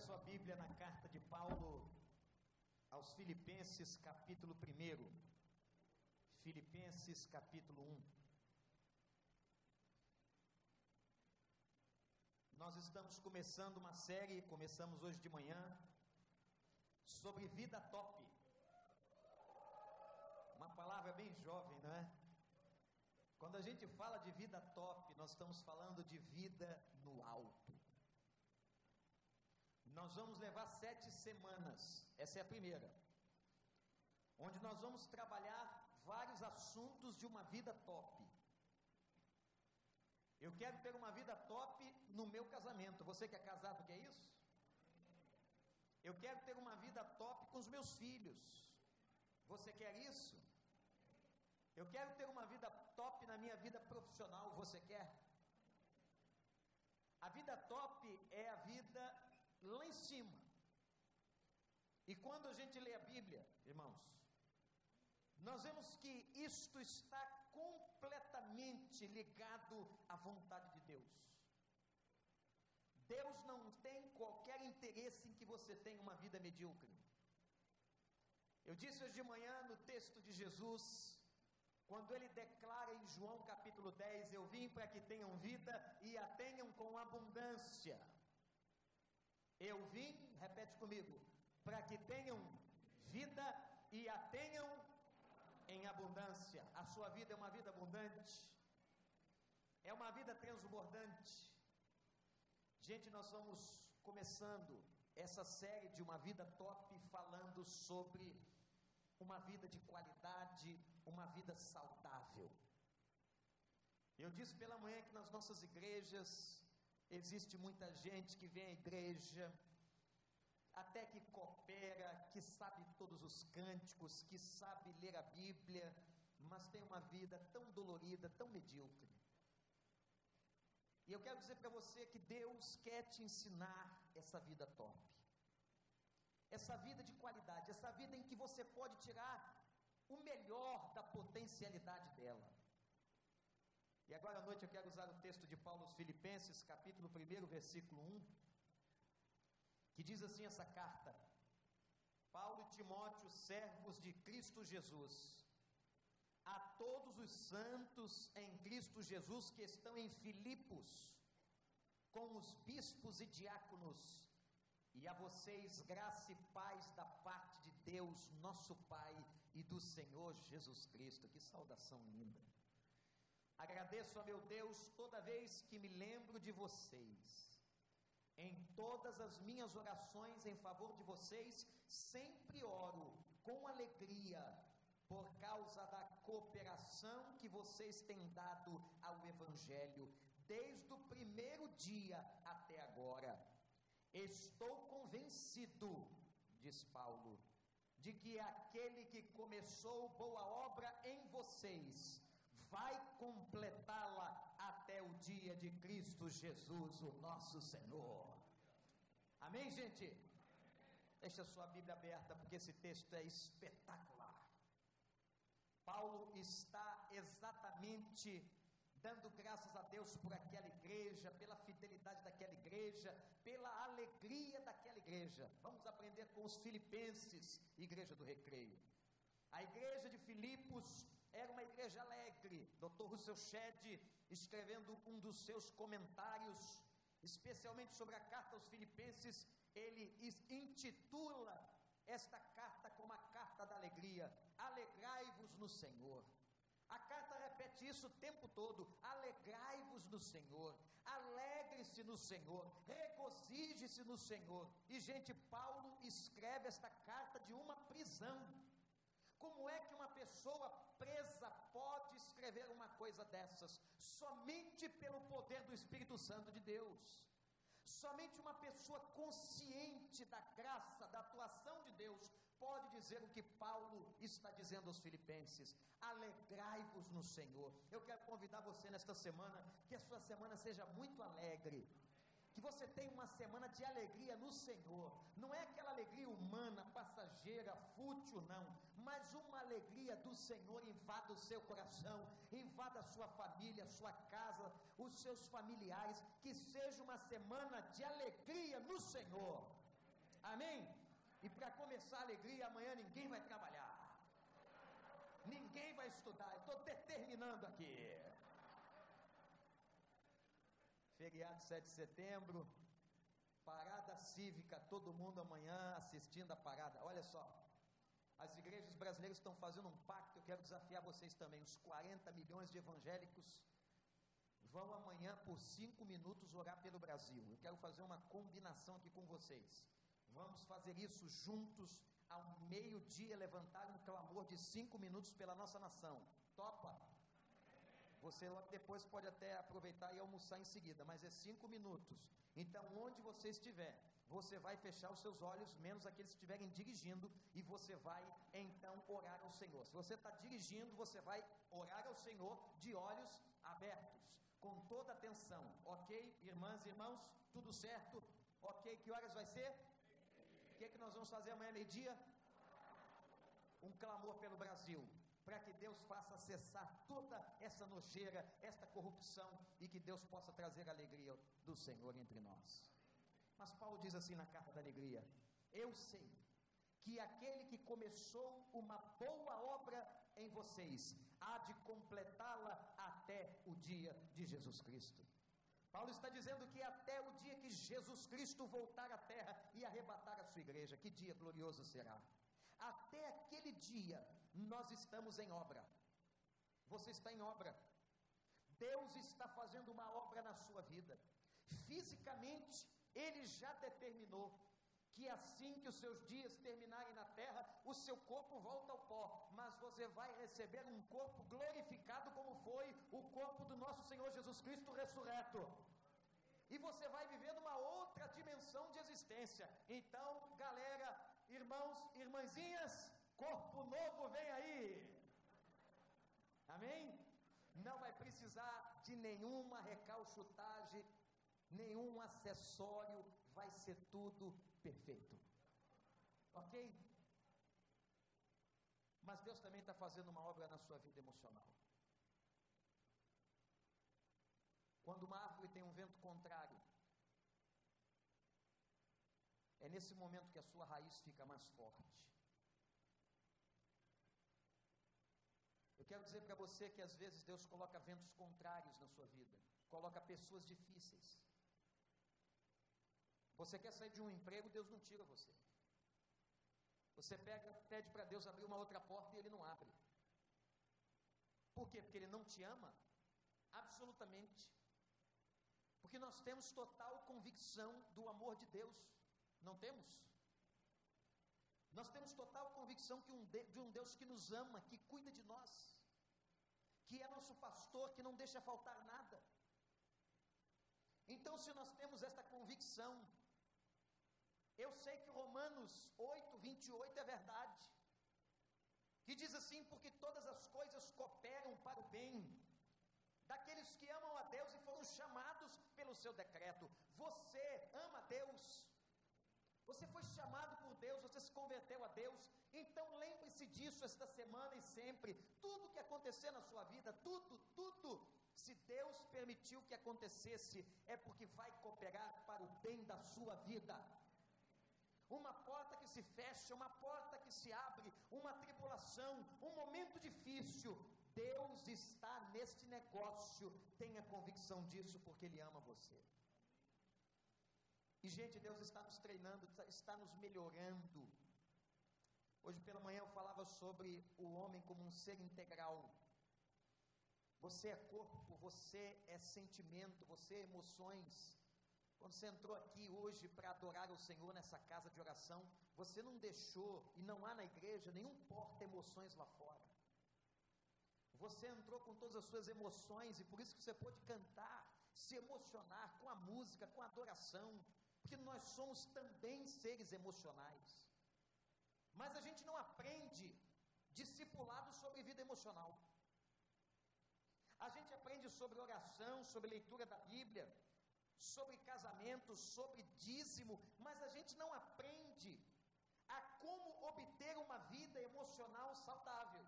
sua Bíblia na carta de Paulo aos Filipenses, capítulo 1. Filipenses, capítulo 1. Nós estamos começando uma série, começamos hoje de manhã, sobre vida top. Uma palavra bem jovem, não é? Quando a gente fala de vida top, nós estamos falando de vida no alto. Nós vamos levar sete semanas, essa é a primeira, onde nós vamos trabalhar vários assuntos de uma vida top. Eu quero ter uma vida top no meu casamento. Você que é casado quer isso? Eu quero ter uma vida top com os meus filhos. Você quer isso? Eu quero ter uma vida top na minha vida profissional. Você quer? A vida top é a vida lá em cima. E quando a gente lê a Bíblia, irmãos, nós vemos que isto está completamente ligado à vontade de Deus. Deus não tem qualquer interesse em que você tenha uma vida medíocre. Eu disse hoje de manhã no texto de Jesus, quando ele declara em João capítulo 10: Eu vim para que tenham vida e a tenham com abundância. Eu vim, repete comigo, para que tenham vida e a tenham em abundância. A sua vida é uma vida abundante, é uma vida transbordante. Gente, nós vamos começando essa série de uma vida top falando sobre uma vida de qualidade, uma vida saudável. Eu disse pela manhã que nas nossas igrejas Existe muita gente que vem à igreja, até que coopera, que sabe todos os cânticos, que sabe ler a Bíblia, mas tem uma vida tão dolorida, tão medíocre. E eu quero dizer para você que Deus quer te ensinar essa vida top. Essa vida de qualidade, essa vida em que você pode tirar o melhor da potencialidade dela. E agora à noite eu quero usar o texto de Paulo aos Filipenses, capítulo 1, versículo 1, que diz assim essa carta: Paulo e Timóteo, servos de Cristo Jesus, a todos os santos em Cristo Jesus que estão em Filipos, com os bispos e diáconos, e a vocês graça e paz da parte de Deus, nosso Pai, e do Senhor Jesus Cristo. Que saudação linda! Agradeço a meu Deus toda vez que me lembro de vocês. Em todas as minhas orações em favor de vocês, sempre oro com alegria por causa da cooperação que vocês têm dado ao Evangelho, desde o primeiro dia até agora. Estou convencido, diz Paulo, de que aquele que começou boa obra em vocês vai completá-la até o dia de Cristo Jesus, o nosso Senhor. Amém, gente? Deixa a sua Bíblia aberta, porque esse texto é espetacular. Paulo está exatamente dando graças a Deus por aquela igreja, pela fidelidade daquela igreja, pela alegria daquela igreja. Vamos aprender com os filipenses, igreja do recreio. A igreja de Filipos era uma igreja alegre. Dr. Russell Shedd, escrevendo um dos seus comentários, especialmente sobre a carta aos Filipenses, ele intitula esta carta como a carta da alegria. Alegrai-vos no Senhor. A carta repete isso o tempo todo: alegrai-vos no Senhor, alegre-se no Senhor, regozije-se no Senhor. E, gente, Paulo escreve esta carta de uma prisão. Como é que uma pessoa presa pode escrever uma coisa dessas? Somente pelo poder do Espírito Santo de Deus. Somente uma pessoa consciente da graça, da atuação de Deus, pode dizer o que Paulo está dizendo aos Filipenses: alegrai-vos no Senhor. Eu quero convidar você nesta semana, que a sua semana seja muito alegre, que você tenha uma semana de alegria no Senhor. Não é aquela alegria humana, passageira, fútil, não. Mas uma alegria do Senhor invada o seu coração, invada a sua família, a sua casa, os seus familiares. Que seja uma semana de alegria no Senhor. Amém? E para começar a alegria, amanhã ninguém vai trabalhar. Ninguém vai estudar. Estou determinando aqui. Feriado 7 de setembro, parada cívica, todo mundo amanhã assistindo a parada. Olha só, as igrejas brasileiras estão fazendo um pacto. Eu quero desafiar vocês também. Os 40 milhões de evangélicos vão amanhã por cinco minutos orar pelo Brasil. Eu quero fazer uma combinação aqui com vocês. Vamos fazer isso juntos ao meio-dia, levantar um clamor de cinco minutos pela nossa nação. Topa? Você depois pode até aproveitar e almoçar em seguida, mas é cinco minutos. Então, onde você estiver, você vai fechar os seus olhos, menos aqueles que estiverem dirigindo, e você vai então orar ao Senhor. Se você está dirigindo, você vai orar ao Senhor de olhos abertos, com toda atenção, ok? Irmãs e irmãos, tudo certo? Ok? Que horas vai ser? O que, é que nós vamos fazer amanhã, meio-dia? Um clamor pelo Brasil para que Deus faça cessar toda essa nojeira, esta corrupção e que Deus possa trazer a alegria do Senhor entre nós. Mas Paulo diz assim na carta da alegria: Eu sei que aquele que começou uma boa obra em vocês há de completá-la até o dia de Jesus Cristo. Paulo está dizendo que até o dia que Jesus Cristo voltar à terra e arrebatar a sua igreja, que dia glorioso será. Até aquele dia, nós estamos em obra. Você está em obra. Deus está fazendo uma obra na sua vida. Fisicamente, Ele já determinou que assim que os seus dias terminarem na terra, o seu corpo volta ao pó, mas você vai receber um corpo glorificado, como foi o corpo do nosso Senhor Jesus Cristo ressurreto. E você vai viver numa outra dimensão de existência. Então, galera, irmãos, irmãzinhas, corpo novo vem aí. Amém? Não vai precisar de nenhuma recalchutagem, nenhum acessório, vai ser tudo perfeito. Ok? Mas Deus também está fazendo uma obra na sua vida emocional. Quando uma árvore tem um vento contrário, é nesse momento que a sua raiz fica mais forte. Quero dizer para você que às vezes Deus coloca ventos contrários na sua vida, coloca pessoas difíceis. Você quer sair de um emprego, Deus não tira você. Você pega, pede para Deus abrir uma outra porta e Ele não abre. Por quê? Porque Ele não te ama? Absolutamente. Porque nós temos total convicção do amor de Deus. Não temos? Nós temos total convicção que um de, de um Deus que nos ama, que cuida de nós, que é nosso pastor, que não deixa faltar nada. Então, se nós temos esta convicção, eu sei que Romanos 8, 28 é verdade, que diz assim: porque todas as coisas cooperam para o bem daqueles que amam a Deus e foram chamados pelo seu decreto. Você ama Deus. Você foi chamado por Deus, você se converteu a Deus. Então lembre-se disso esta semana e sempre. Tudo que acontecer na sua vida, tudo, tudo, se Deus permitiu que acontecesse, é porque vai cooperar para o bem da sua vida. Uma porta que se fecha, uma porta que se abre, uma tribulação, um momento difícil, Deus está neste negócio, tenha convicção disso, porque Ele ama você. E, gente, Deus está nos treinando, está nos melhorando. Hoje pela manhã eu falava sobre o homem como um ser integral. Você é corpo, você é sentimento, você é emoções. Quando você entrou aqui hoje para adorar o Senhor nessa casa de oração, você não deixou, e não há na igreja nenhum porta emoções lá fora. Você entrou com todas as suas emoções e por isso que você pôde cantar, se emocionar com a música, com a adoração, porque nós somos também seres emocionais. Mas a gente não aprende discipulado sobre vida emocional. A gente aprende sobre oração, sobre leitura da Bíblia, sobre casamento, sobre dízimo, mas a gente não aprende a como obter uma vida emocional saudável.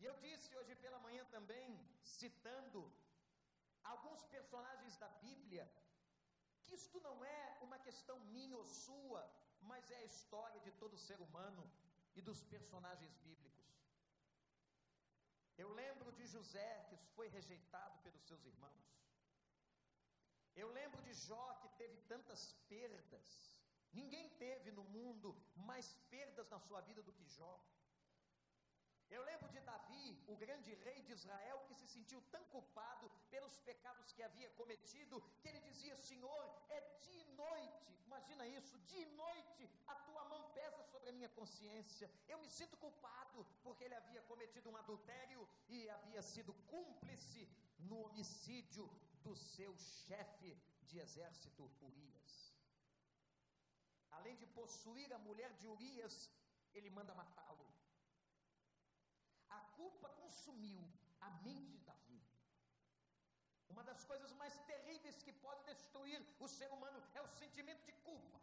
E eu disse hoje pela manhã também, citando alguns personagens da Bíblia, que isto não é uma questão minha ou sua, mas é a história de todo ser humano e dos personagens bíblicos. Eu lembro de José, que foi rejeitado pelos seus irmãos. Eu lembro de Jó, que teve tantas perdas. Ninguém teve no mundo mais perdas na sua vida do que Jó. Eu lembro de Davi, o grande rei de Israel, que se sentiu tão culpado pelos pecados que havia cometido, que ele dizia: Senhor, é de noite, imagina isso, de noite a tua mão pesa sobre a minha consciência. Eu me sinto culpado porque ele havia cometido um adultério e havia sido cúmplice no homicídio do seu chefe de exército, Urias. Além de possuir a mulher de Urias, ele manda matá-lo. Culpa consumiu a mente de Davi. Uma das coisas mais terríveis que pode destruir o ser humano é o sentimento de culpa.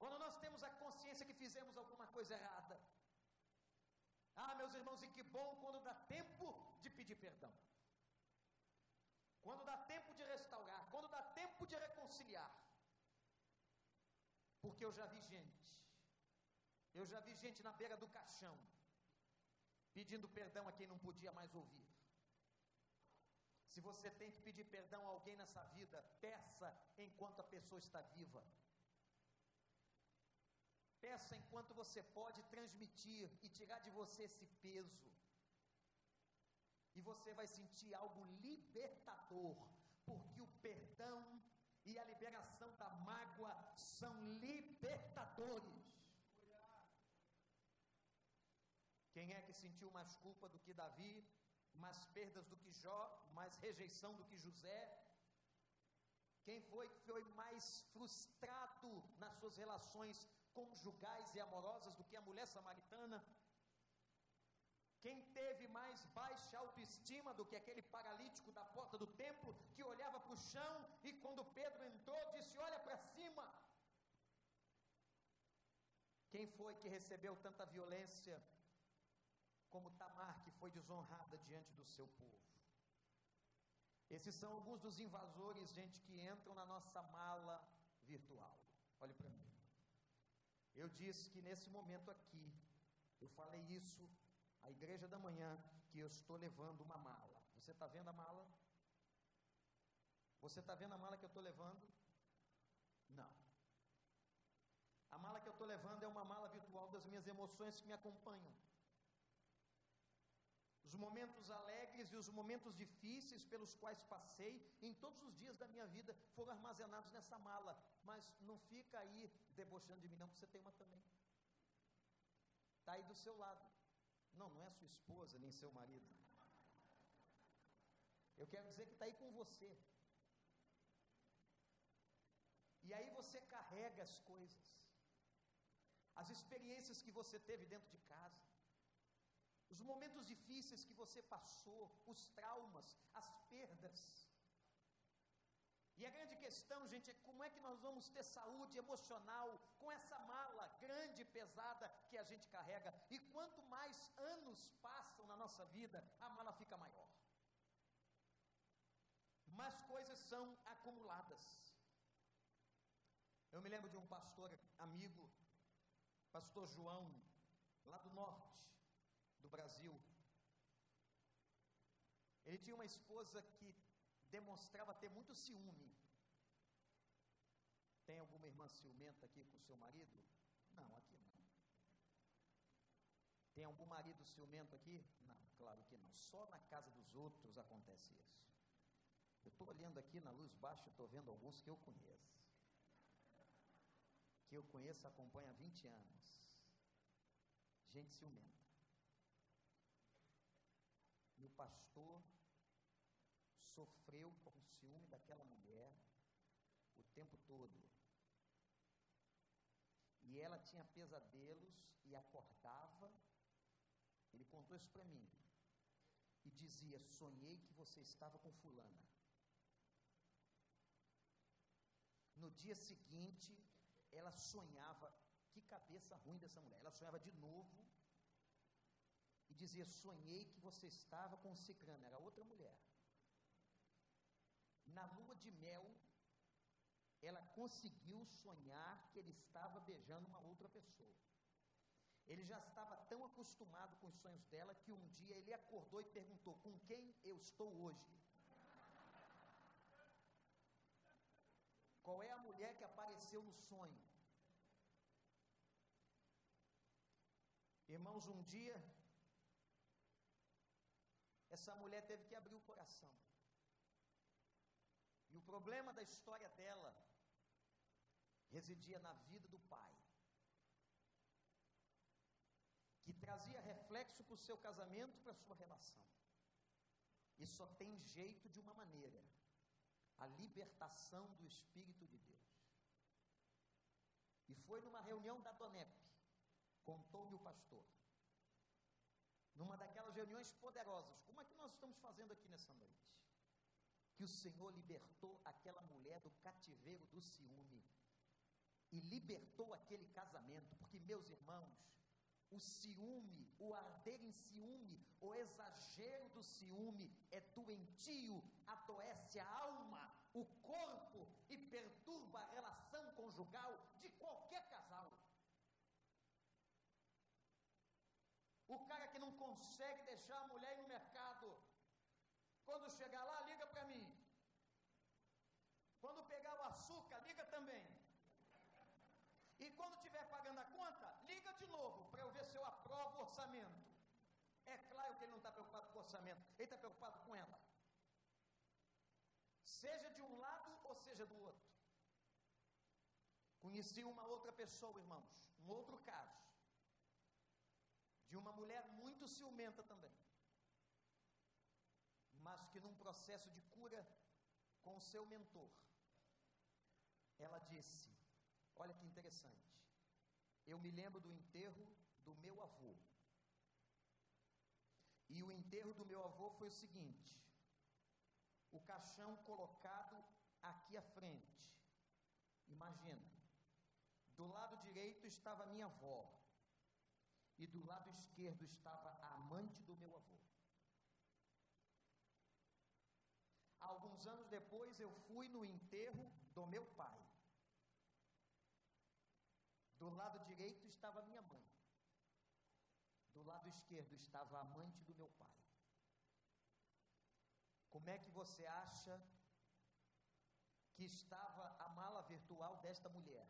Quando nós temos a consciência que fizemos alguma coisa errada. Ah, meus irmãos, e que bom quando dá tempo de pedir perdão. Quando dá tempo de restaurar, quando dá tempo de reconciliar. Porque eu já vi gente, eu já vi gente na beira do caixão, pedindo perdão a quem não podia mais ouvir. Se você tem que pedir perdão a alguém nessa vida, peça enquanto a pessoa está viva. Peça enquanto você pode transmitir e tirar de você esse peso. E você vai sentir algo libertador, porque o perdão e a liberação da mágoa são libertadores. Quem é que sentiu mais culpa do que Davi, mais perdas do que Jó, mais rejeição do que José? Quem foi que foi mais frustrado nas suas relações conjugais e amorosas do que a mulher samaritana? Quem teve mais baixa autoestima do que aquele paralítico da porta do templo que olhava para o chão e quando Pedro entrou disse: Olha para cima. Quem foi que recebeu tanta violência como Tamar, que foi desonrada diante do seu povo. Esses são alguns dos invasores, gente, que entram na nossa mala virtual. Olhe para mim. Eu disse que nesse momento aqui, eu falei isso à igreja da manhã, que eu estou levando uma mala. Você está vendo a mala? Você está vendo a mala que eu estou levando? Não. A mala que eu estou levando é uma mala virtual das minhas emoções que me acompanham. Os momentos alegres e os momentos difíceis pelos quais passei em todos os dias da minha vida foram armazenados nessa mala. Mas não fica aí debochando de mim, não, porque você tem uma também. Está aí do seu lado. Não, não é sua esposa nem seu marido. Eu quero dizer que está aí com você. E aí você carrega as coisas, as experiências que você teve dentro de casa momentos difíceis que você passou, os traumas, as perdas. E a grande questão, gente, é como é que nós vamos ter saúde emocional com essa mala grande e pesada que a gente carrega. E quanto mais anos passam na nossa vida, a mala fica maior. Mais coisas são acumuladas. Eu me lembro de um pastor amigo, pastor João, lá do norte do Brasil. Ele tinha uma esposa que demonstrava ter muito ciúme. Tem alguma irmã ciumenta aqui com seu marido? Não, aqui não. Tem algum marido ciumento aqui? Não, claro que não. Só na casa dos outros acontece isso. Eu estou olhando aqui na luz baixa, estou vendo alguns que eu conheço. Que eu conheço, acompanha há 20 anos. Gente ciumenta pastor sofreu com o ciúme daquela mulher o tempo todo. E ela tinha pesadelos e acordava. Ele contou isso para mim. E dizia: Sonhei que você estava com Fulana. No dia seguinte, ela sonhava. Que cabeça ruim dessa mulher. Ela sonhava de novo dizia: Sonhei que você estava com o ciclano, era outra mulher. Na lua de mel, conseguiu sonhar que ele estava beijando uma outra pessoa. Ele já estava tão acostumado com os sonhos dela que um dia ele acordou e perguntou: Com quem eu estou hoje? Qual é a mulher que apareceu no sonho? Irmãos, um dia, essa mulher teve que abrir o coração. E o problema da história dela residia na vida do pai, que trazia reflexo para o seu casamento, para a sua relação. E só tem jeito de uma maneira: a libertação do Espírito de Deus. E foi numa reunião da Donep, contou-me o pastor, numa daquelas reuniões poderosas, como é que nós estamos fazendo aqui nessa noite, que o Senhor libertou aquela mulher do cativeiro do ciúme e libertou aquele casamento, porque, meus irmãos, o ciúme, o arder em ciúme, o exagero do ciúme é doentio, adoece a alma, o corpo e perturba a relação conjugal de qualquer casal. O cara que não consegue deixar a mulher ir no mercado, quando chegar lá, liga para mim. Quando pegar o açúcar, liga também. E quando estiver pagando a conta, liga de novo para eu ver se eu aprovo o orçamento. É claro que ele não está preocupado com o orçamento, ele está preocupado com ela. Seja de um lado ou seja do outro. Conheci uma outra pessoa, irmãos, um outro caso, de uma mulher muito ciumenta também, mas que num processo de cura com o seu mentor, ela disse: Olha que interessante. Eu me lembro do enterro do meu avô. E o enterro do meu avô foi o seguinte: o caixão colocado aqui à frente. Imagina. Do lado direito estava minha avó. E do lado esquerdo estava a amante do meu avô. Alguns anos depois eu fui no enterro do meu pai. Do lado direito estava minha mãe. Do lado esquerdo estava a amante do meu pai. Como é que você acha que estava a mala virtual desta mulher?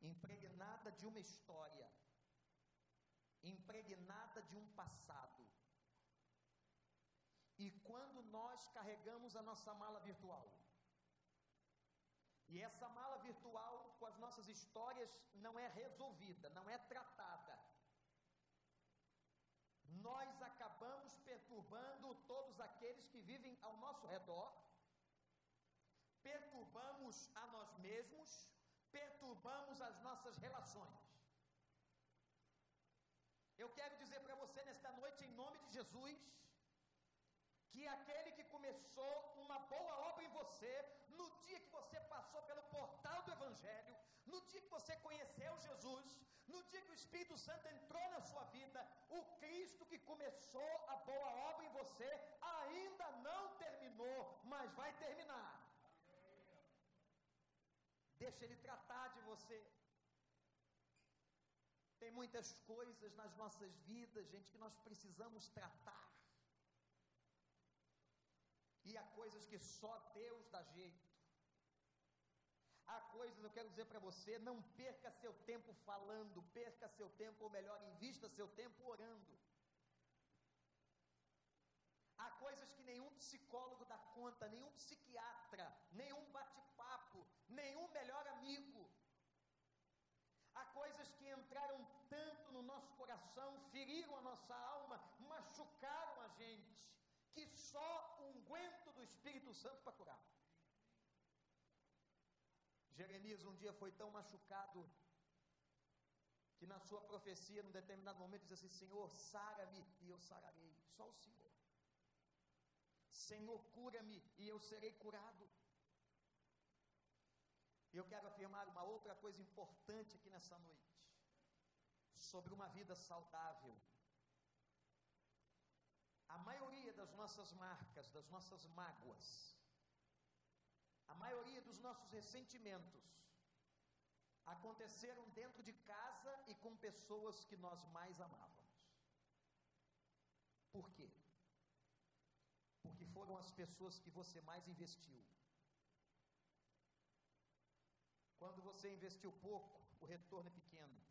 Impregnada de uma história, impregnada de um passado. E quando nós carregamos a nossa mala virtual, e essa mala virtual com as nossas histórias não é resolvida, não é tratada. Nós acabamos perturbando todos aqueles que vivem ao nosso redor, perturbamos a nós mesmos, perturbamos as nossas relações. Eu quero dizer para você nesta noite, em nome de Jesus, que aquele que começou uma boa obra em você, no dia que você passou pelo portal do Evangelho, no dia que você conheceu Jesus, no dia que o Espírito Santo entrou na sua vida, o Cristo que começou a boa obra em você ainda não terminou, mas vai terminar. Deixa Ele tratar de você. Tem muitas coisas nas nossas vidas, gente, que nós precisamos tratar. E há coisas que só Deus dá jeito. Há coisas, eu quero dizer para você, não perca seu tempo falando, perca seu tempo, ou melhor, invista seu tempo orando. Há coisas que nenhum psicólogo dá conta, nenhum psiquiatra, nenhum bate-papo, nenhum melhor amigo. Há coisas que entraram tanto no nosso coração, feriram a nossa alma, machucaram a gente, que só unguento do Espírito Santo para curar. Jeremias um dia foi tão machucado que na sua profecia, num determinado momento, diz assim: Senhor, sara-me e eu sararei. Só o Senhor. Senhor, cura-me e eu serei curado. E eu quero afirmar uma outra coisa importante aqui nessa noite, sobre uma vida saudável. A maioria das nossas marcas, das nossas mágoas, a maioria dos nossos ressentimentos aconteceram dentro de casa e com pessoas que nós mais amávamos. Por quê? Porque foram as pessoas que você mais investiu. Quando você investiu pouco, o retorno é pequeno.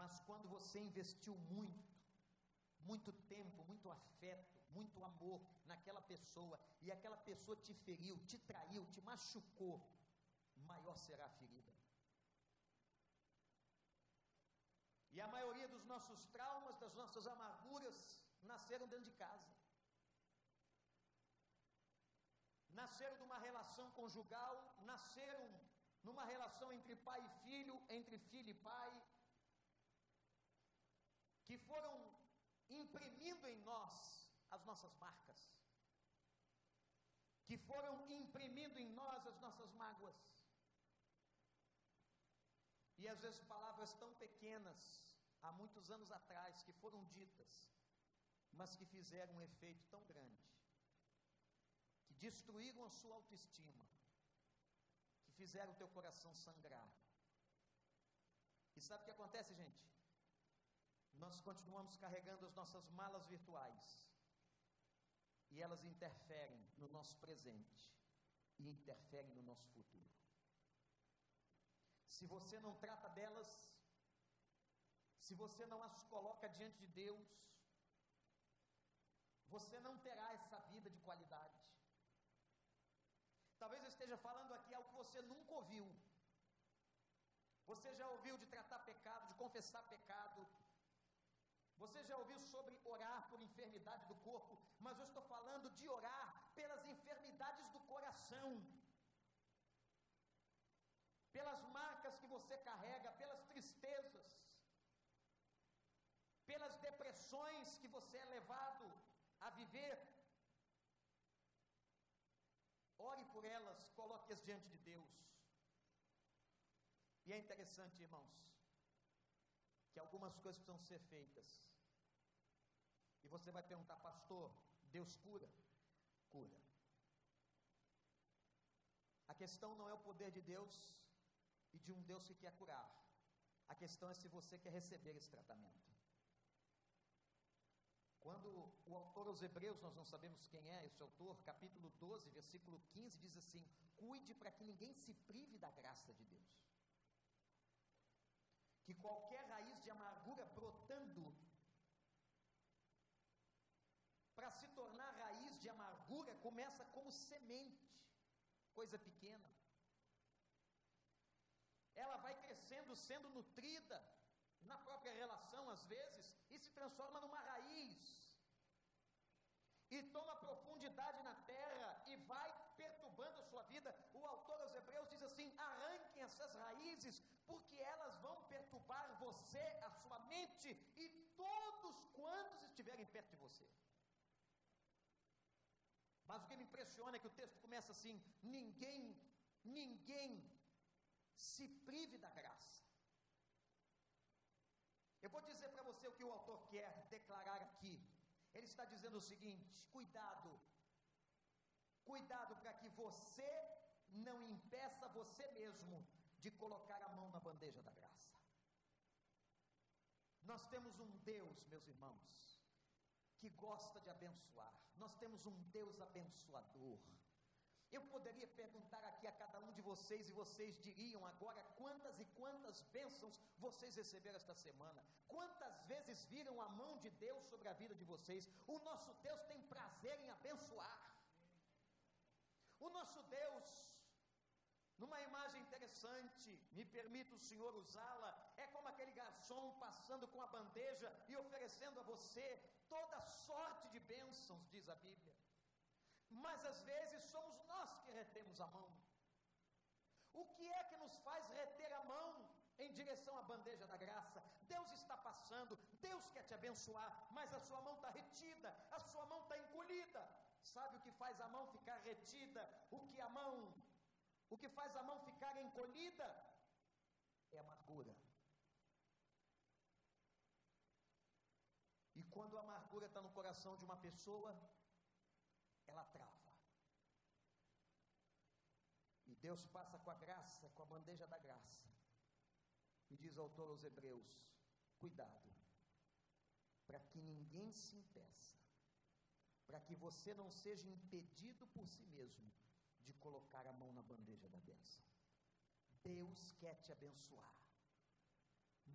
Mas quando você investiu muito, muito tempo, muito afeto, muito amor naquela pessoa, e aquela pessoa te feriu, te traiu, te machucou, maior será a ferida. E a maioria dos nossos traumas, das nossas amarguras, nasceram dentro de casa. Nasceram de uma relação conjugal, nasceram numa relação entre pai e filho, entre filho e pai, que foram imprimindo em nós as nossas marcas, que foram imprimindo em nós as nossas mágoas. E às vezes palavras tão pequenas, há muitos anos atrás, que foram ditas, mas que fizeram um efeito tão grande, que destruíram a sua autoestima, que fizeram o teu coração sangrar. E sabe o que acontece, gente? Nós continuamos carregando as nossas malas virtuais. E elas interferem no nosso presente e interferem no nosso futuro. Se você não trata delas, se você não as coloca diante de Deus, você não terá essa vida de qualidade. Talvez eu esteja falando aqui algo que você nunca ouviu. Você já ouviu de tratar pecado, de confessar pecado, você já ouviu sobre orar por enfermidade do corpo, mas eu estou falando de orar pelas enfermidades do coração, pelas marcas que você carrega, pelas tristezas, pelas depressões que você é levado a viver. Ore por elas, coloque-as diante de Deus. E é interessante, irmãos, que algumas coisas precisam ser feitas. Você vai perguntar, pastor, Deus cura? Cura. A questão não é o poder de Deus e de um Deus que quer curar. A questão é se você quer receber esse tratamento. Quando o autor aos Hebreus, nós não sabemos quem é esse autor, capítulo 12, versículo 15, diz assim: Cuide para que ninguém se prive da graça de Deus. Que qualquer raiz de amargura brotando para se tornar raiz de amargura, começa como semente, coisa pequena. Ela vai crescendo, sendo nutrida na própria relação, às vezes, e se transforma numa raiz. E toma profundidade na terra e vai perturbando a sua vida. O autor aos Hebreus diz assim: arranquem essas raízes, porque elas vão perturbar você, a sua mente e todos quantos estiverem perto de você. Mas o que me impressiona é que o texto começa assim: ninguém, ninguém se prive da graça. Eu vou dizer para você o que o autor quer declarar aqui. Ele está dizendo o seguinte: cuidado, cuidado para que você não impeça você mesmo de colocar a mão na bandeja da graça. Nós temos um Deus, meus irmãos, que gosta de abençoar. Nós temos um Deus abençoador. Eu poderia perguntar aqui a cada um de vocês e vocês diriam agora quantas e quantas bênçãos vocês receberam esta semana. Quantas vezes viram a mão de Deus sobre a vida de vocês? O nosso Deus tem prazer em abençoar. O nosso Deus, numa imagem interessante, me permita o Senhor usá-la, é como aquele garçom passando com a bandeja e oferecendo a você toda sorte de bênçãos, diz a Bíblia. Mas às vezes somos nós que retemos a mão. O que é que nos faz reter a mão em direção à bandeja da graça? Deus está passando, Deus quer te abençoar, mas a sua mão está retida, a sua mão está encolhida. Sabe o que faz a mão ficar retida? O que a mão, o que faz a mão ficar encolhida? É amargura. E quando a amargura está no coração de uma pessoa, ela trava. Deus passa com a graça, com a bandeja da graça, e diz ao autor aos Hebreus: cuidado, para que ninguém se impeça, para que você não seja impedido por si mesmo de colocar a mão na bandeja da bênção. Deus quer te abençoar,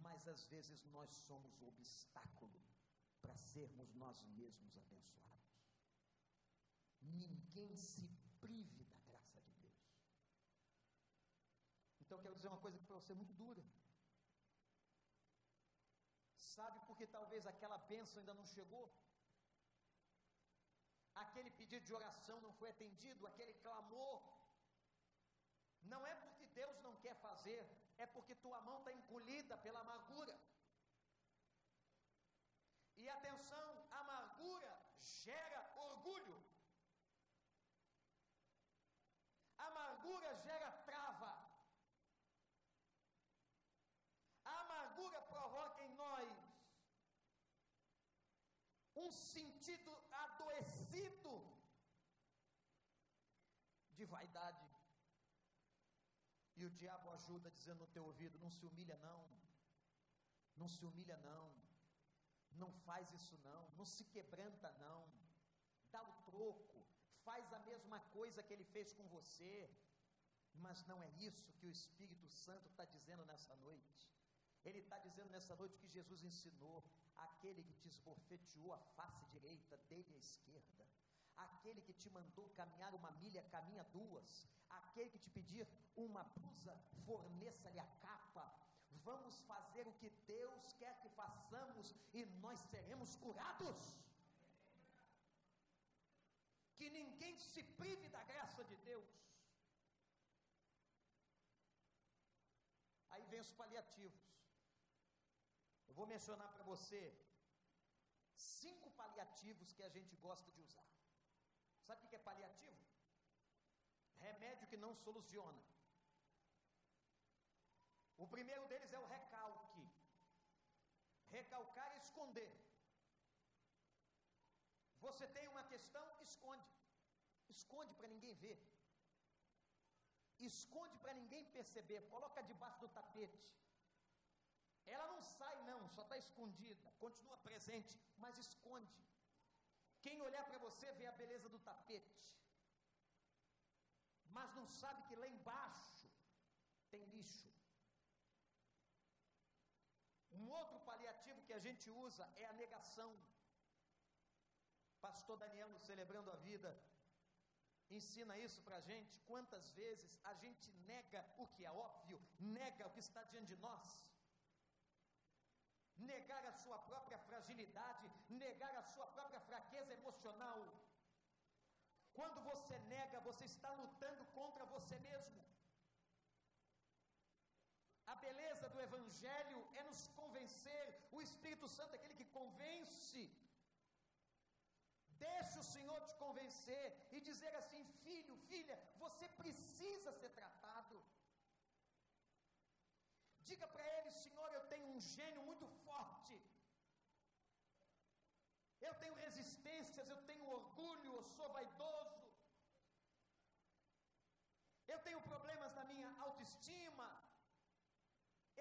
mas às vezes nós somos o obstáculo para sermos nós mesmos abençoados. Ninguém se prive da graça de Deus. Então quero dizer uma coisa para você muito dura. Sabe porque talvez aquela bênção ainda não chegou? Aquele pedido de oração não foi atendido, aquele clamor. Não é porque Deus não quer fazer, é porque tua mão está encolhida pela amargura. E atenção, amargura gera orgulho. Amargura gera trava. A amargura provoca em nós um sentido de vaidade. E o diabo ajuda dizendo no teu ouvido: não se humilha, não. Não se humilha, não. Não faz isso, não. Não se quebranta, não. Dá o troco. Faz a mesma coisa que ele fez com você. Mas não é isso que o Espírito Santo está dizendo nessa noite. Ele está dizendo nessa noite que Jesus ensinou: aquele que te esbofeteou a face direita, dele a esquerda. Aquele que te mandou caminhar uma milha, caminha duas. Aquele que te pedir uma blusa, forneça-lhe a capa. Vamos fazer o que Deus quer que façamos e nós seremos curados. Que ninguém se prive da graça de Deus. Aí vem os paliativos. Eu vou mencionar para você cinco paliativos que a gente gosta de usar. Sabe o que é paliativo? Remédio que não soluciona. O primeiro deles é o recalque. Recalcar é esconder. Você tem uma questão, esconde. Esconde para ninguém ver. Esconde para ninguém perceber. Coloca debaixo do tapete. Ela não sai, não, só está escondida. Continua presente, mas esconde. Quem olhar para você vê a beleza do tapete, mas não sabe que lá embaixo tem lixo. Um outro paliativo que a gente usa é a negação. Pastor Daniel, celebrando a vida, ensina isso para a gente. Quantas vezes a gente nega o que é óbvio, nega o que está diante de nós negar a sua própria fragilidade, negar a sua própria fraqueza emocional. Quando você nega, você está lutando contra você mesmo. A beleza do Evangelho é nos convencer, o Espírito Santo é aquele que convence. Deixe o Senhor te convencer e dizer assim: filho, filha, você precisa ser tratado. Diga para ele, um gênio muito forte. Eu tenho resistências, eu tenho orgulho, eu sou vaidoso. Eu tenho problemas na minha autoestima.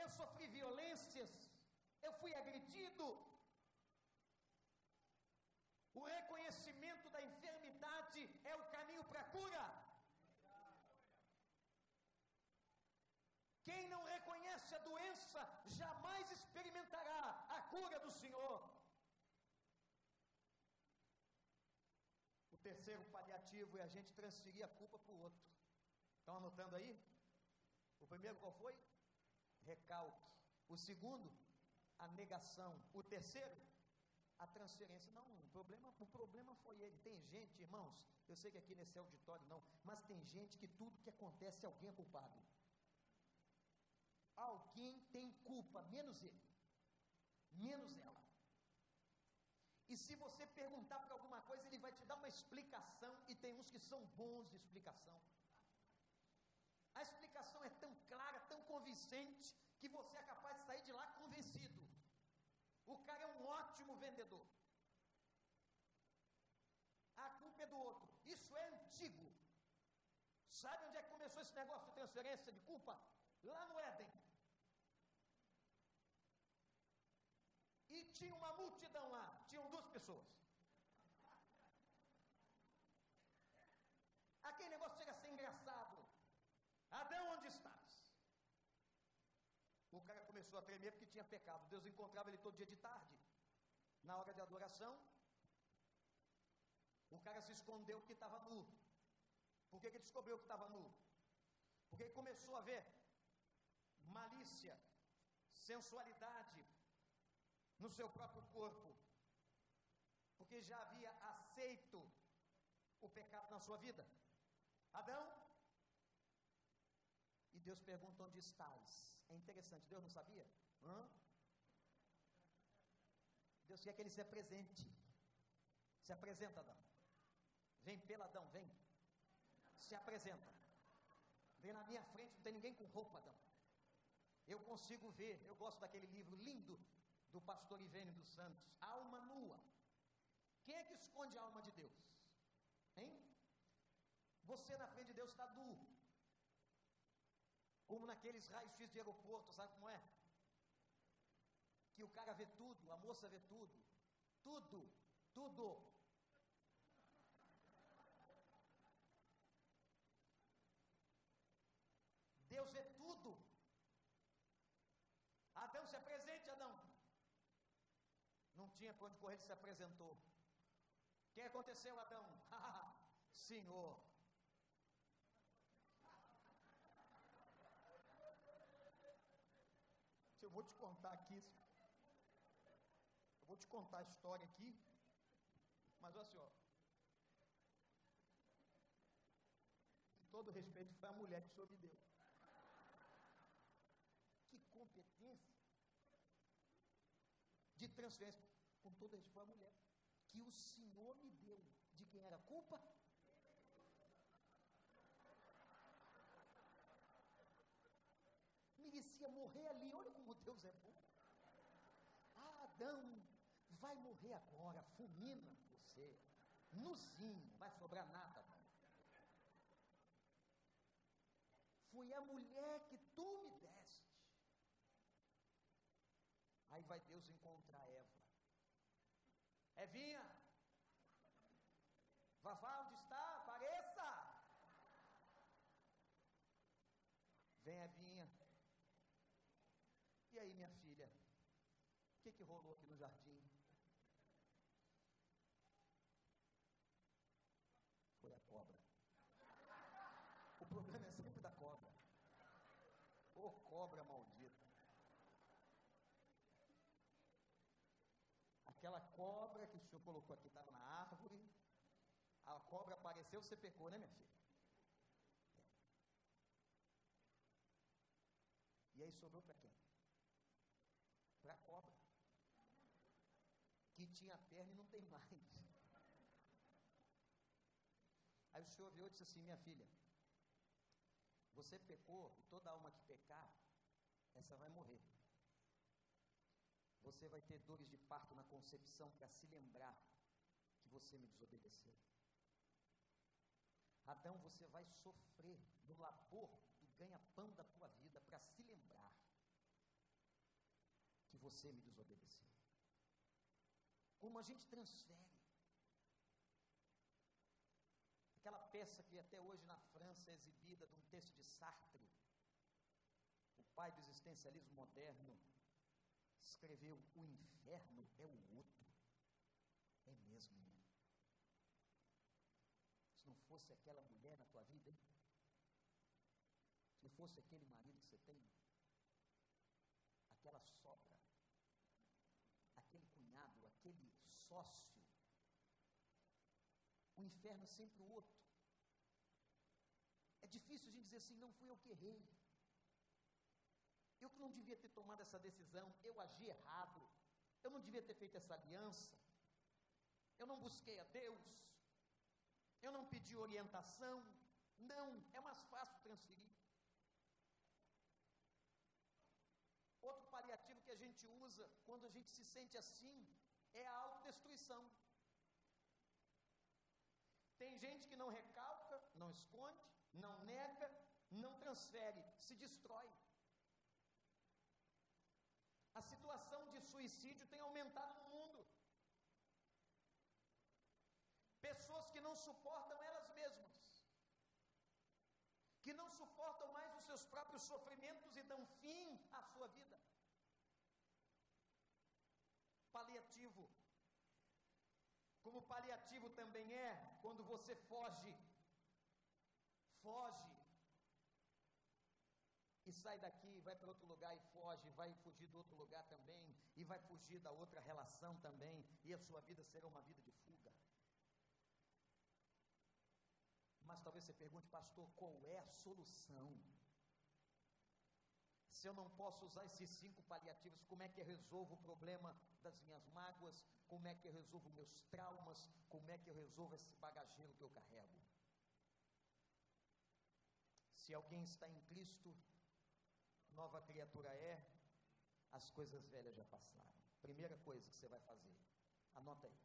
Eu sofri violências. Eu fui agredido. O reconhecimento da enfermidade é o caminho para a cura. Quem não reconhece a doença jamais cura do Senhor. O terceiro paliativo é a gente transferir a culpa para o outro. Estão anotando aí? O primeiro qual foi? Recalque. O segundo, a negação. O terceiro, a transferência. Não, o problema, o problema foi ele. Tem gente, irmãos, eu sei que aqui nesse auditório não, mas tem gente que tudo que acontece alguém é culpado alguém tem culpa, menos ele, menos ela. E se você perguntar para alguma coisa, ele vai te dar uma explicação, e tem uns que são bons de explicação. A explicação é tão clara, tão convincente, que você é capaz de sair de lá convencido. O cara é um ótimo vendedor. A culpa é do outro. Isso é antigo. Sabe onde é que começou esse negócio de transferência de culpa? Lá no Éden. E tinha uma multidão lá, tinham duas pessoas. Aquele negócio chega a ser engraçado. Adão, onde estás? O cara começou a tremer porque tinha pecado. Deus encontrava ele todo dia de tarde. Na hora de adoração, o cara se escondeu porque estava nu. Por que, que ele descobriu que estava nu? Porque ele começou a ver malícia, sensualidade no seu próprio corpo. Porque já havia aceito o pecado na sua vida. Adão, e Deus pergunta: onde estás? É interessante, Deus não sabia? Hã? Deus quer que ele se apresente. Se apresenta, Adão. Vem pela Adão, vem. Se apresenta. Vem na minha frente, não tem ninguém com roupa, Adão. Eu consigo ver, eu gosto daquele livro lindo do pastor Ivênio dos Santos, Alma Nua. Quem é que esconde a alma de Deus? Hein? Você na frente de Deus está nu. Como naqueles raios-x de aeroporto, sabe como é? Que o cara vê tudo, a moça vê tudo. Tudo, tudo. Deus vê tudo. Adão se apresente, Adão. Não tinha para onde correr, ele se apresentou. O que aconteceu, Adão? Senhor. Eu vou te contar aqui. Eu vou te contar a história aqui. Mas olha só. Com todo respeito, foi a mulher que o senhor me deu. Que competência de transferência. Com todo respeito, foi a mulher que o Senhor me deu. De quem era a culpa? Merecia morrer ali. Olha como Deus é bom. Ah, Adão, vai morrer agora. Fulmina você. Nuzinho, não vai sobrar nada. Fui a mulher que tu me deste. Aí vai Deus encontrar Eva. Evinha, Vavá, onde está? Apareça! Vem, Evinha. E aí, minha filha? O que, que rolou aqui no jardim? Foi a cobra. O problema é sempre da cobra. Ô oh, cobra maldita. Aquela cobra que o senhor colocou aqui estava na árvore. A cobra apareceu, você pecou, né, minha filha? E aí sobrou para quem? Para a cobra. Que tinha perna e não tem mais. Aí o senhor veio e disse assim: Minha filha, você pecou e toda alma que pecar, essa vai morrer. Você vai ter dores de parto na concepção para se lembrar que você me desobedeceu. Adão, você vai sofrer no labor do ganha-pão da tua vida para se lembrar que você me desobedeceu. Como a gente transfere. Aquela peça que até hoje na França é exibida de um texto de Sartre, o pai do existencialismo moderno, escreveu: O inferno é o outro. É mesmo, irmão. Se não fosse aquela mulher na tua vida, hein? se fosse aquele marido que você tem, aquela sogra, aquele cunhado, aquele sócio, o inferno é sempre o outro. É difícil a gente dizer assim: não fui eu que errei. Eu que não devia ter tomado essa decisão, eu agi errado, eu não devia ter feito essa aliança, eu não busquei a Deus, eu não pedi orientação. Não, é mais fácil transferir. Outro paliativo que a gente usa quando a gente se sente assim é a autodestruição. Tem gente que não recalca, não esconde, não nega transfere, se destrói. A situação de suicídio tem aumentado no mundo. Pessoas que não suportam elas mesmas, que não suportam mais os seus próprios sofrimentos e dão fim à sua vida. Paliativo. Como paliativo também é quando você foge, foge sai daqui, vai para outro lugar e foge, vai fugir do outro lugar também, e vai fugir da outra relação também, e a sua vida será uma vida de fuga. Mas talvez você pergunte, pastor, qual é a solução? Se eu não posso usar esses cinco paliativos, como é que eu resolvo o problema das minhas mágoas? Como é que eu resolvo meus traumas? Como é que eu resolvo esse bagageiro que eu carrego? Se alguém está em Cristo, nova criatura é, as coisas velhas já passaram. Primeira coisa que você vai fazer, anota aí.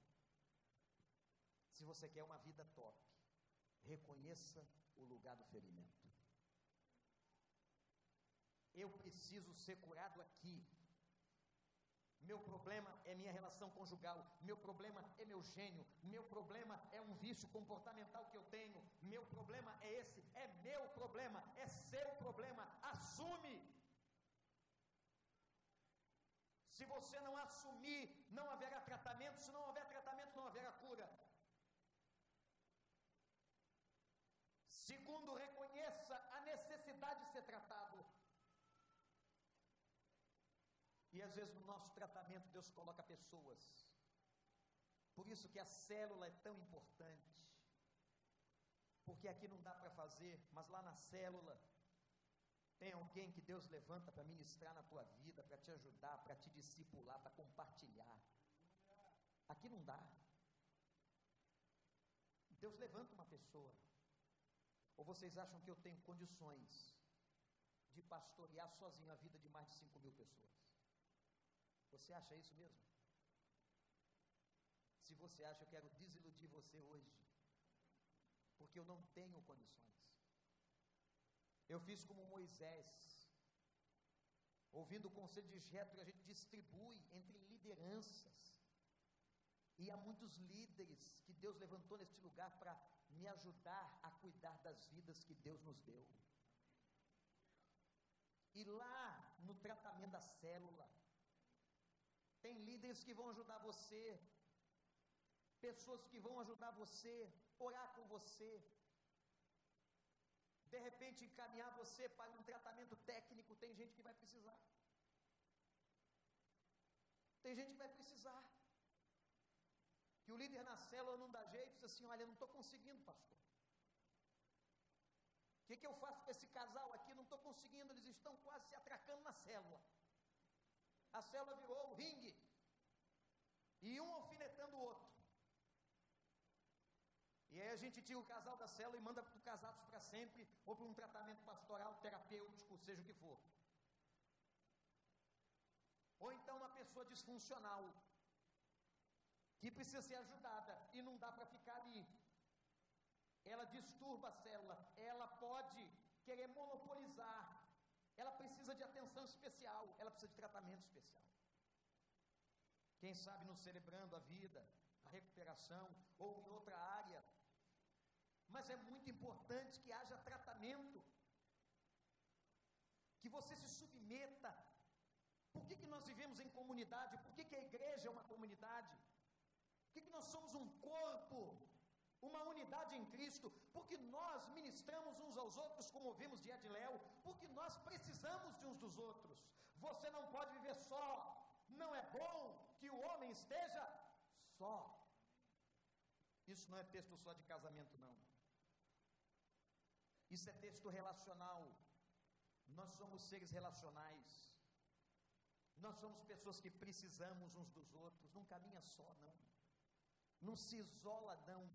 Se você quer uma vida top, reconheça o lugar do ferimento. Eu preciso ser curado aqui. Meu problema é minha relação conjugal, meu problema é meu gênio, meu problema é um vício comportamental que eu tenho, meu problema é esse, é meu problema, é seu problema, assume. Se você não assumir, não haverá tratamento, se não houver tratamento, não haverá cura. Segundo, reconheça a necessidade de ser tratado. E às vezes no nosso tratamento Deus coloca pessoas. Por isso que a célula é tão importante. Porque aqui não dá para fazer, mas lá na célula tem alguém que Deus levanta para ministrar na tua vida, para te ajudar, para te discipular, para compartilhar. Aqui não dá. Deus levanta uma pessoa. Ou vocês acham que eu tenho condições de pastorear sozinho a vida de mais de 5 mil pessoas? Você acha isso mesmo? Se você acha, eu quero desiludir você hoje, porque eu não tenho condições. Eu fiz como Moisés, ouvindo o conselho de Jetro, a gente distribui entre lideranças. E há muitos líderes que Deus levantou neste lugar para me ajudar a cuidar das vidas que Deus nos deu. E lá no tratamento da célula, tem líderes que vão ajudar você, pessoas que vão ajudar você, orar com você, de repente encaminhar você para um tratamento técnico. Tem gente que vai precisar. Tem gente que vai precisar. Que o líder na célula não dá jeito, diz assim: Olha, não estou conseguindo, pastor. O que, que eu faço com esse casal aqui? Não estou conseguindo, eles estão quase se atracando na célula. A célula virou o ringue. E um alfinetando o outro. E aí a gente tira o casal da célula e manda para casados para sempre, ou para um tratamento pastoral, terapêutico, seja o que for. Ou então uma pessoa disfuncional, que precisa ser ajudada e não dá para ficar ali. Ela disturba a célula, ela pode querer monopolizar, ela precisa de atenção especial, ela precisa de tratamento especial. Quem sabe no celebrando a vida, a recuperação, ou em outra área. Mas é muito importante que haja tratamento, que você se submeta. Por que, que nós vivemos em comunidade? Por que, que a igreja é uma comunidade? Por que, que nós somos um corpo, uma unidade em Cristo? Porque nós ministramos uns aos outros, como ouvimos de Edléu, porque nós precisamos de uns dos outros. Você não pode viver só. Não é bom que o homem esteja só. Isso não é texto só de casamento, não. Isso é texto relacional. Nós somos seres relacionais. Nós somos pessoas que precisamos uns dos outros. Não caminha só, não. Não se isola, não.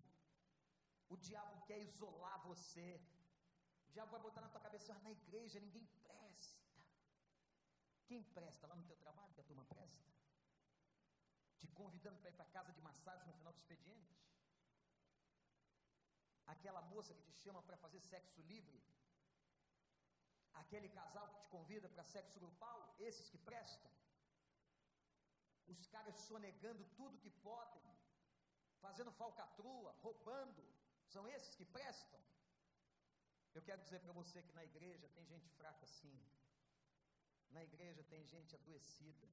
O diabo quer isolar você. O diabo vai botar na tua cabeça, ah, na igreja ninguém presta. Quem presta lá no teu trabalho, que a turma presta? Te convidando para ir para casa de massagem no final do expediente? Aquela moça que te chama para fazer sexo livre? Aquele casal que te convida para sexo grupal, esses que prestam. Os caras sonegando tudo que podem, fazendo falcatrua, roubando, são esses que prestam. Eu quero dizer para você que na igreja tem gente fraca sim. Na igreja tem gente adoecida.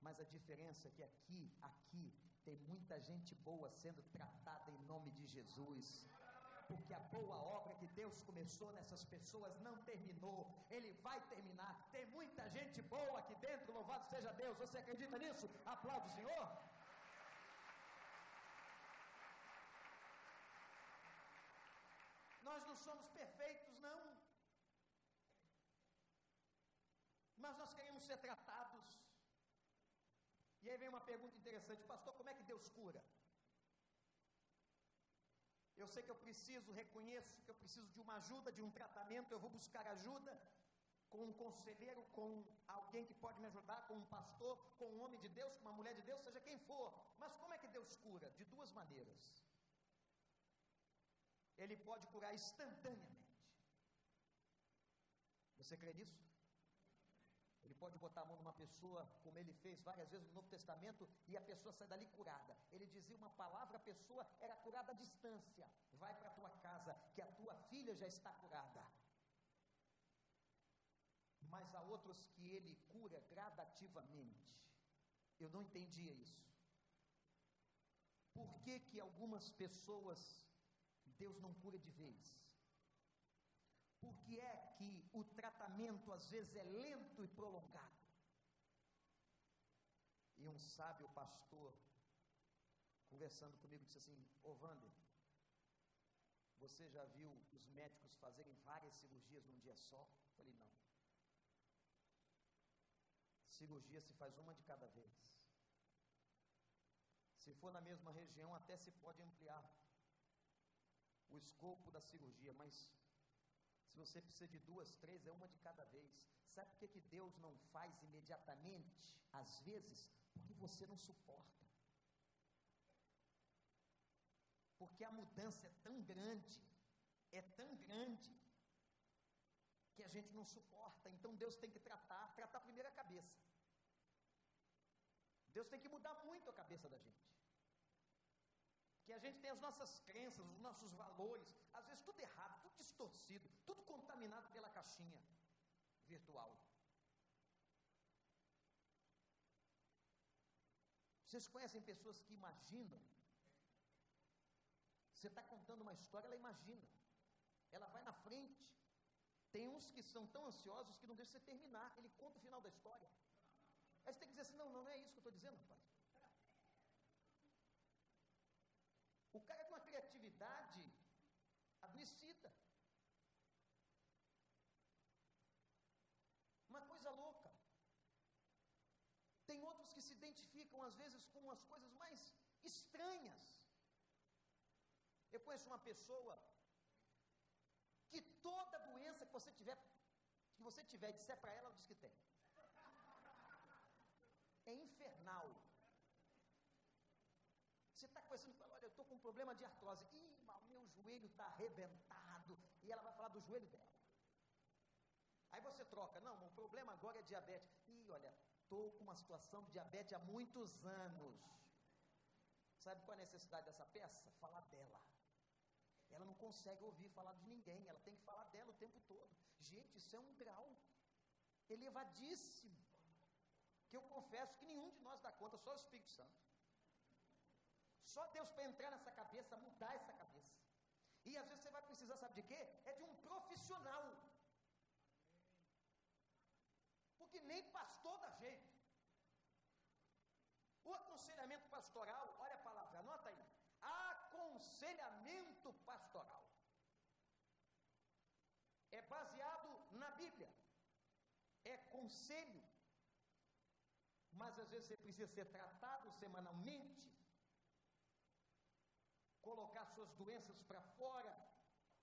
Mas a diferença é que aqui, aqui, tem muita gente boa sendo tratada em nome de Jesus. Porque a boa obra que Deus começou nessas pessoas não terminou, Ele vai terminar. Tem muita gente boa aqui dentro, louvado seja Deus. Você acredita nisso? Aplaude o Senhor. Nós não somos perfeitos, não. Mas nós queremos ser tratados. E aí vem uma pergunta interessante, pastor: como é que Deus cura? Eu sei que eu preciso, reconheço que eu preciso de uma ajuda, de um tratamento, eu vou buscar ajuda com um conselheiro, com alguém que pode me ajudar, com um pastor, com um homem de Deus, com uma mulher de Deus, seja quem for. Mas como é que Deus cura? De duas maneiras. Ele pode curar instantaneamente. Você crê nisso? Pode botar a mão numa pessoa, como ele fez várias vezes no Novo Testamento, e a pessoa sai dali curada. Ele dizia uma palavra, a pessoa era curada à distância. Vai para a tua casa, que a tua filha já está curada. Mas há outros que ele cura gradativamente. Eu não entendia isso. Por que que algumas pessoas Deus não cura de vez? Por que é que o tratamento às vezes é lento e prolongado? E um sábio pastor, conversando comigo, disse assim: Ô Wander, você já viu os médicos fazerem várias cirurgias num dia só? Eu falei: não. Cirurgia se faz uma de cada vez. Se for na mesma região, até se pode ampliar o escopo da cirurgia, mas se você precisa de duas, três, é uma de cada vez. Sabe por que, que Deus não faz imediatamente? Às vezes, porque você não suporta. Porque a mudança é tão grande, é tão grande, que a gente não suporta. Então Deus tem que tratar, tratar primeiro a cabeça. Deus tem que mudar muito a cabeça da gente que a gente tem as nossas crenças, os nossos valores, às vezes tudo errado, tudo distorcido, tudo contaminado pela caixinha virtual. Vocês conhecem pessoas que imaginam? Você está contando uma história, ela imagina. Ela vai na frente. Tem uns que são tão ansiosos que não deixam você terminar. Ele conta o final da história. Aí você tem que dizer assim: não, não, é isso que eu estou dizendo, rapaz. O cara com uma criatividade adoecida. Uma coisa louca. Tem outros que se identificam às vezes com as coisas mais estranhas. Eu conheço uma pessoa que toda doença que você tiver, que você tiver, disser para ela, ela diz que tem. É infernal. Conversando olha, eu estou com um problema de artrose. Ih, mas meu joelho está arrebentado. E ela vai falar do joelho dela. Aí você troca, não, o problema agora é diabetes. Ih, olha, estou com uma situação de diabetes há muitos anos. Sabe qual é a necessidade dessa peça? Falar dela. Ela não consegue ouvir falar de ninguém, ela tem que falar dela o tempo todo. Gente, isso é um grau elevadíssimo. Que eu confesso que nenhum de nós dá conta, só o Espírito Santo. Só Deus para entrar nessa cabeça, mudar essa cabeça. E às vezes você vai precisar, sabe de quê? É de um profissional. Porque nem pastor da gente. O aconselhamento pastoral, olha a palavra, anota aí. Aconselhamento pastoral. É baseado na Bíblia. É conselho. Mas às vezes você precisa ser tratado semanalmente colocar suas doenças para fora,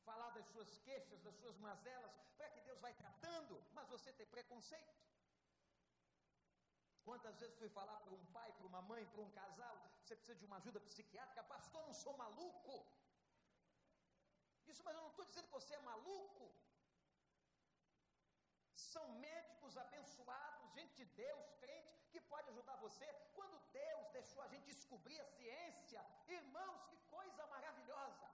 falar das suas queixas, das suas mazelas, para que Deus vai tratando, mas você tem preconceito. Quantas vezes fui falar para um pai, para uma mãe, para um casal, você precisa de uma ajuda psiquiátrica, pastor, não sou maluco. Isso, mas eu não estou dizendo que você é maluco. honestos, abençoados, gente de Deus, crente, que pode ajudar você. Quando Deus deixou a gente descobrir a ciência, irmãos, que coisa maravilhosa.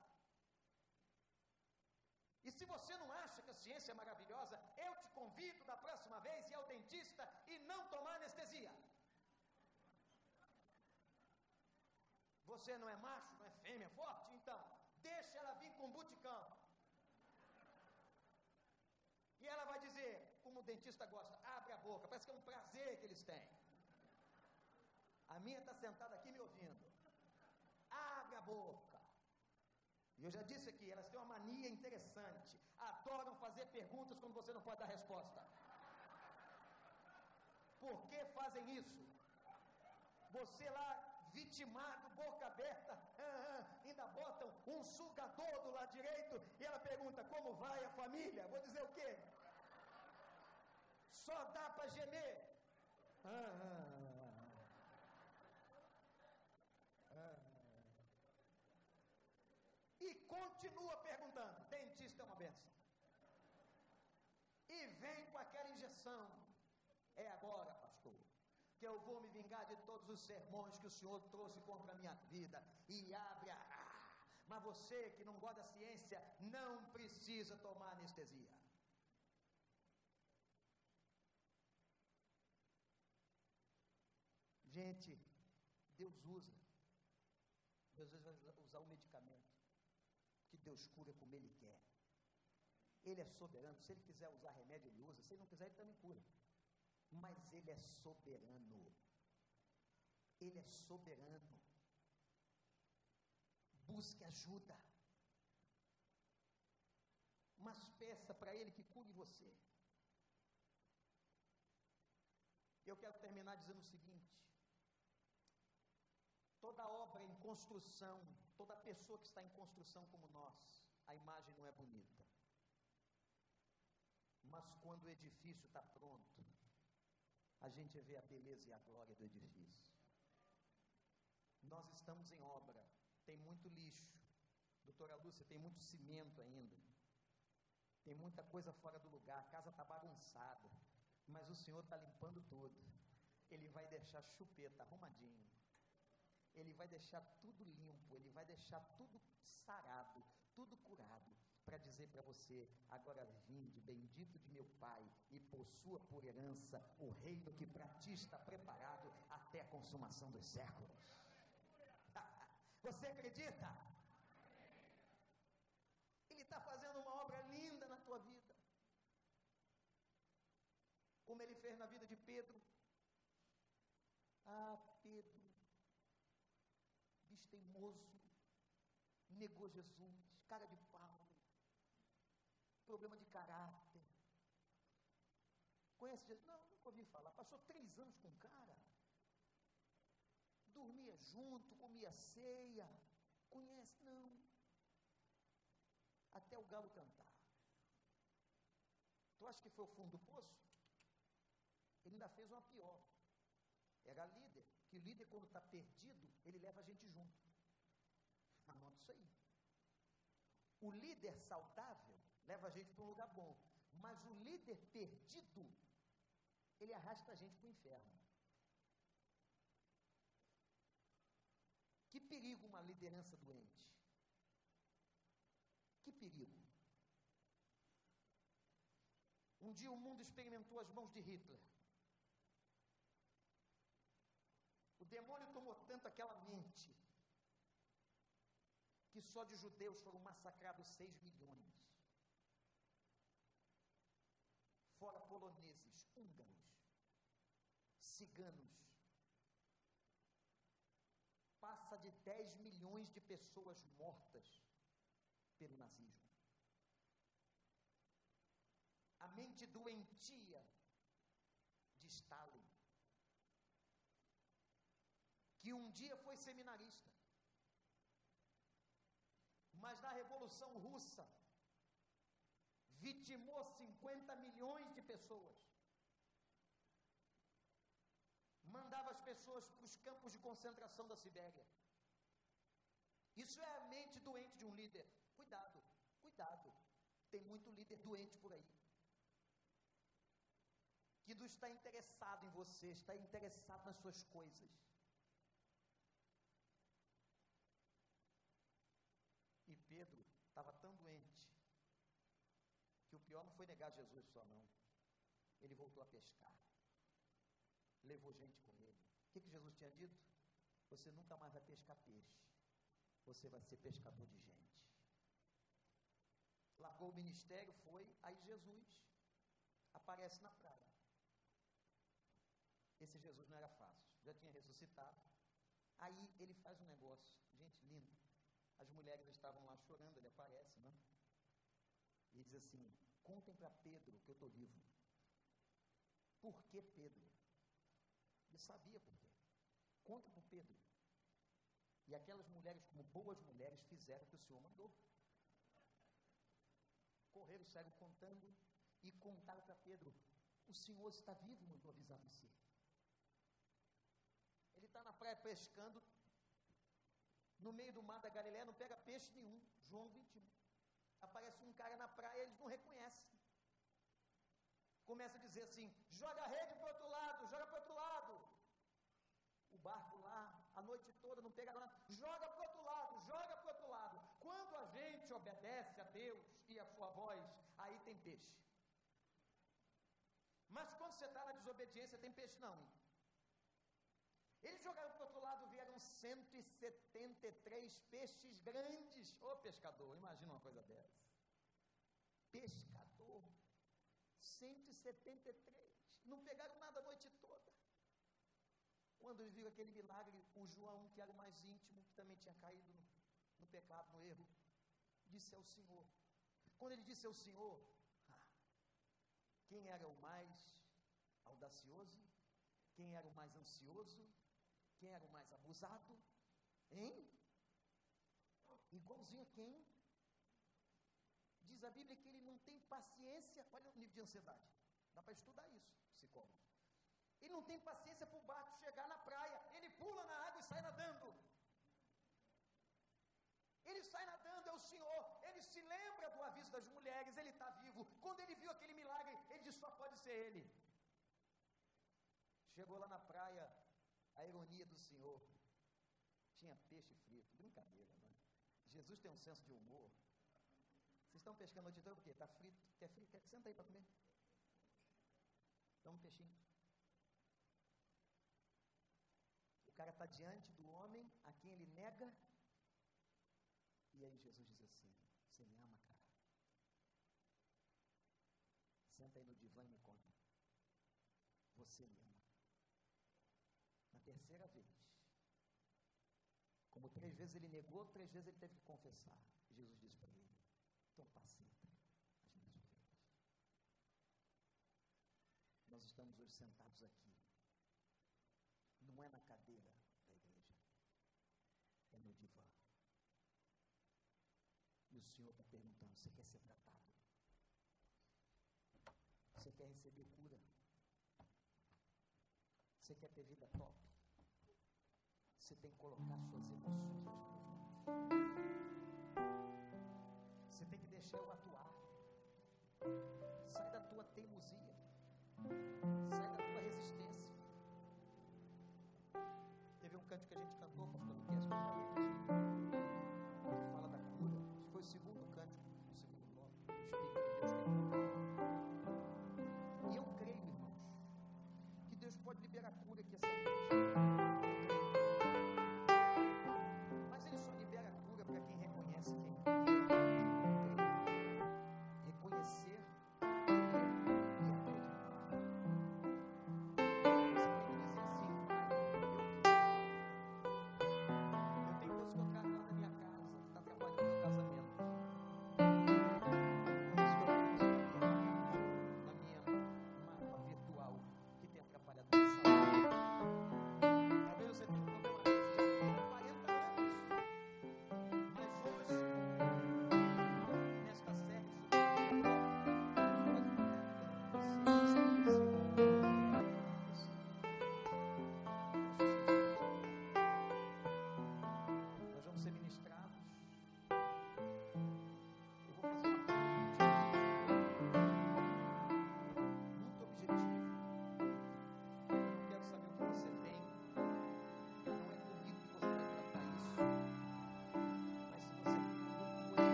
E se você não acha que a ciência é maravilhosa, eu te convido da próxima vez ir ao dentista e não tomar anestesia. Você não é macho, não é fêmea, forte? Então, deixa ela vir com buticão. E ela vai dizer, como o dentista gosta, abre a boca, parece que é um prazer que eles têm. A minha está sentada aqui me ouvindo. Abre a boca. Eu já disse aqui, elas têm uma mania interessante. Adoram fazer perguntas quando você não pode dar resposta. Por que fazem isso? Você lá, vitimado, boca aberta, ah, ah, ainda botam um sugador do lado direito e ela pergunta: como vai a família? Vou dizer o quê? Só dá para gemer. Ah, e continua perguntando. Dentista é uma benção. E vem com É agora, pastor, que eu vou me vingar de todos os sermões que o Senhor trouxe contra a minha vida. E abre a. Mas você que não gosta da ciência, não precisa tomar anestesia. Gente, Deus usa. Deus vai usar o medicamento que Deus cura como Ele quer. Ele é soberano. Se Ele quiser usar remédio, Ele usa. Se Ele não quiser, Ele também cura. Mas Ele é soberano. Ele é soberano. Busque ajuda. Mas peça para Ele que cure você. Eu quero terminar dizendo o seguinte: toda obra em construção, toda pessoa que está em construção como nós, a imagem não é bonita. Mas quando o edifício está pronto, a gente vê a beleza e a glória do edifício. Nós estamos em obra, tem muito lixo. Doutora Lúcia, tem muito cimento ainda. Tem muita coisa fora do lugar, a casa está bagunçada. Mas o Senhor está limpando tudo. Ele vai deixar chupeta arrumadinho ele vai deixar tudo limpo, ele vai deixar tudo sarado, tudo curado, para dizer para você: agora vinde, bendito de meu Pai, e possua por herança o reino que para ti está preparado até a consumação dos séculos. Você acredita? Ele está fazendo uma obra linda na tua vida. Como ele fez na vida de Pedro. Ah, Pedro, teimoso, negou Jesus, cara de pau, problema de caráter. Conhece Jesus? Não, nunca ouvi falar. Passou três anos com o cara. Dormia junto, comia ceia. Conhece? Não. Até o galo cantar. Tu acha que foi o fundo do poço? Ele ainda fez uma pior. Era líder. Que líder, quando está perdido, ele leva a gente junto. Anota isso aí. O líder saudável leva a gente para um lugar bom. Mas o líder perdido, ele arrasta a gente para o inferno. Que perigo uma liderança doente. Que perigo. Um dia o mundo experimentou as mãos de Hitler. O demônio tomou tanto aquela mente que só de judeus foram massacrados 6 milhões. Fora poloneses, húngaros, ciganos. Passa de 10 milhões de pessoas mortas pelo nazismo. A mente doentia de Stalin, que um dia foi seminarista, mas na Revolução Russa vitimou 50 milhões de pessoas. Mandava as pessoas para os campos de concentração da Sibéria. Isso é a mente doente de um líder. Cuidado, cuidado. Tem muito líder doente por aí. Que indivíduo está interessado em você, está interessado nas suas coisas. E Pedro estava tão doente que o pior não foi negar Jesus só não. Ele voltou a pescar. Levou gente com ele. O que, que Jesus tinha dito? Você nunca mais vai pescar peixe. Você vai ser pescador de gente. Largou o ministério, foi, aí Jesus aparece na praia. Esse Jesus não era fácil, já tinha ressuscitado. Aí ele faz um negócio, gente lindo. As mulheres estavam lá chorando, ele aparece, né? E diz assim: Contem para Pedro que eu estou vivo. Por que Pedro? Ele sabia por quê. Conta para Pedro. E aquelas mulheres, como boas mulheres, fizeram o que o Senhor mandou. Correram, saíram contando e contaram para Pedro: O Senhor está vivo, mandou avisar você. Ele está na praia pescando, no meio do mar da Galileia, não pega peixe nenhum. João 21. Aparece um cara na praia, eles não reconhecem. Começa a dizer assim: joga a rede para o outro lado, joga para o outro lado. O barco lá, a noite toda, não pega nada. Joga para o outro lado, joga para o outro lado. Quando a gente obedece a Deus e a sua voz, aí tem peixe. Mas quando você está na desobediência, tem peixe não. Eles jogaram para o outro lado, vieram 173 peixes grandes. Ô pescador, imagina uma coisa dessa. Pescador, 173. Não pegaram nada a noite toda. Quando eles viram aquele milagre, o João, que era o mais íntimo, que também tinha caído no, no pecado, no erro, disse ao Senhor. Quando ele disse ao Senhor, ah, quem era o mais audacioso? Quem era o mais ansioso? Quem era o mais abusado? Hein? Igualzinho a quem? Diz a Bíblia que ele não tem paciência. Olha o nível de ansiedade. Dá para estudar isso, psicólogo. Ele não tem paciência para o barco chegar na praia. Ele pula na água e sai nadando. Ele sai nadando, é o Senhor. Ele se lembra do aviso das mulheres, ele está vivo. Quando ele viu aquele milagre, ele disse: só pode ser ele. Chegou lá na praia, a ironia do Senhor. Tinha peixe frito, brincadeira, né? Jesus tem um senso de humor. Vocês estão pescando a noite por quê? Está frito? Quer frito? Quer... Senta aí para comer. Dá um peixinho. Cara está diante do homem a quem ele nega. E aí Jesus diz assim: Você me ama, cara? Senta aí no divã e me conta. Você me ama terceira vez. Como três vezes ele negou, três vezes ele teve que confessar. Jesus disse para ele: Então pacienta as minhas ovelhas. Nós estamos hoje sentados aqui. Não é na cadeira da igreja, é no divã. E o Senhor está perguntando: Você quer ser tratado? Você quer receber cura? Você quer ter vida top? Você tem que colocar suas emoções. Você tem que deixar eu atuar. Sai da tua teimosia. Sai da tua resistência. Que a gente cantou, pastor Luquez, que fala da cura. Foi o segundo cântico, o segundo bloco. E eu creio, irmãos, que Deus pode liberar a cura que essa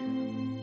うん。